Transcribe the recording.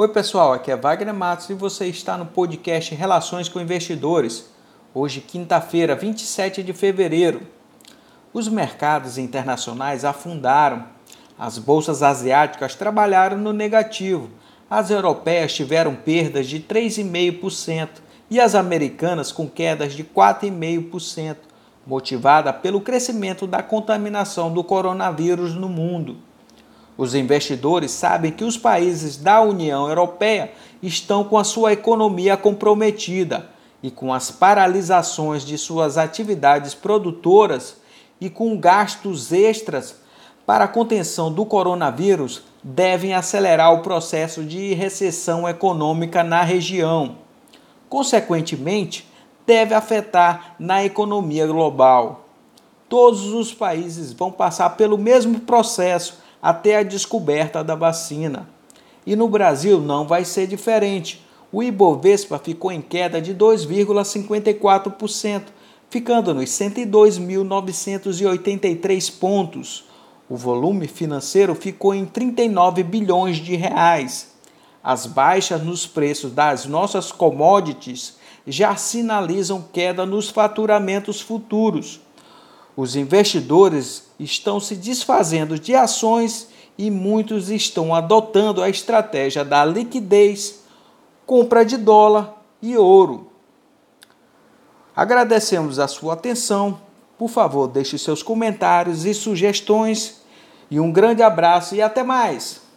Oi, pessoal, aqui é Wagner Matos e você está no podcast Relações com Investidores. Hoje, quinta-feira, 27 de fevereiro. Os mercados internacionais afundaram. As bolsas asiáticas trabalharam no negativo. As europeias tiveram perdas de 3,5% e as americanas com quedas de 4,5%, motivada pelo crescimento da contaminação do coronavírus no mundo. Os investidores sabem que os países da União Europeia estão com a sua economia comprometida e com as paralisações de suas atividades produtoras e com gastos extras para a contenção do coronavírus devem acelerar o processo de recessão econômica na região. Consequentemente, deve afetar na economia global. Todos os países vão passar pelo mesmo processo até a descoberta da vacina. E no Brasil não vai ser diferente. O Ibovespa ficou em queda de 2,54%, ficando nos 102.983 pontos. O volume financeiro ficou em 39 bilhões de reais. As baixas nos preços das nossas commodities já sinalizam queda nos faturamentos futuros. Os investidores estão se desfazendo de ações e muitos estão adotando a estratégia da liquidez, compra de dólar e ouro. Agradecemos a sua atenção. Por favor, deixe seus comentários e sugestões. E um grande abraço e até mais!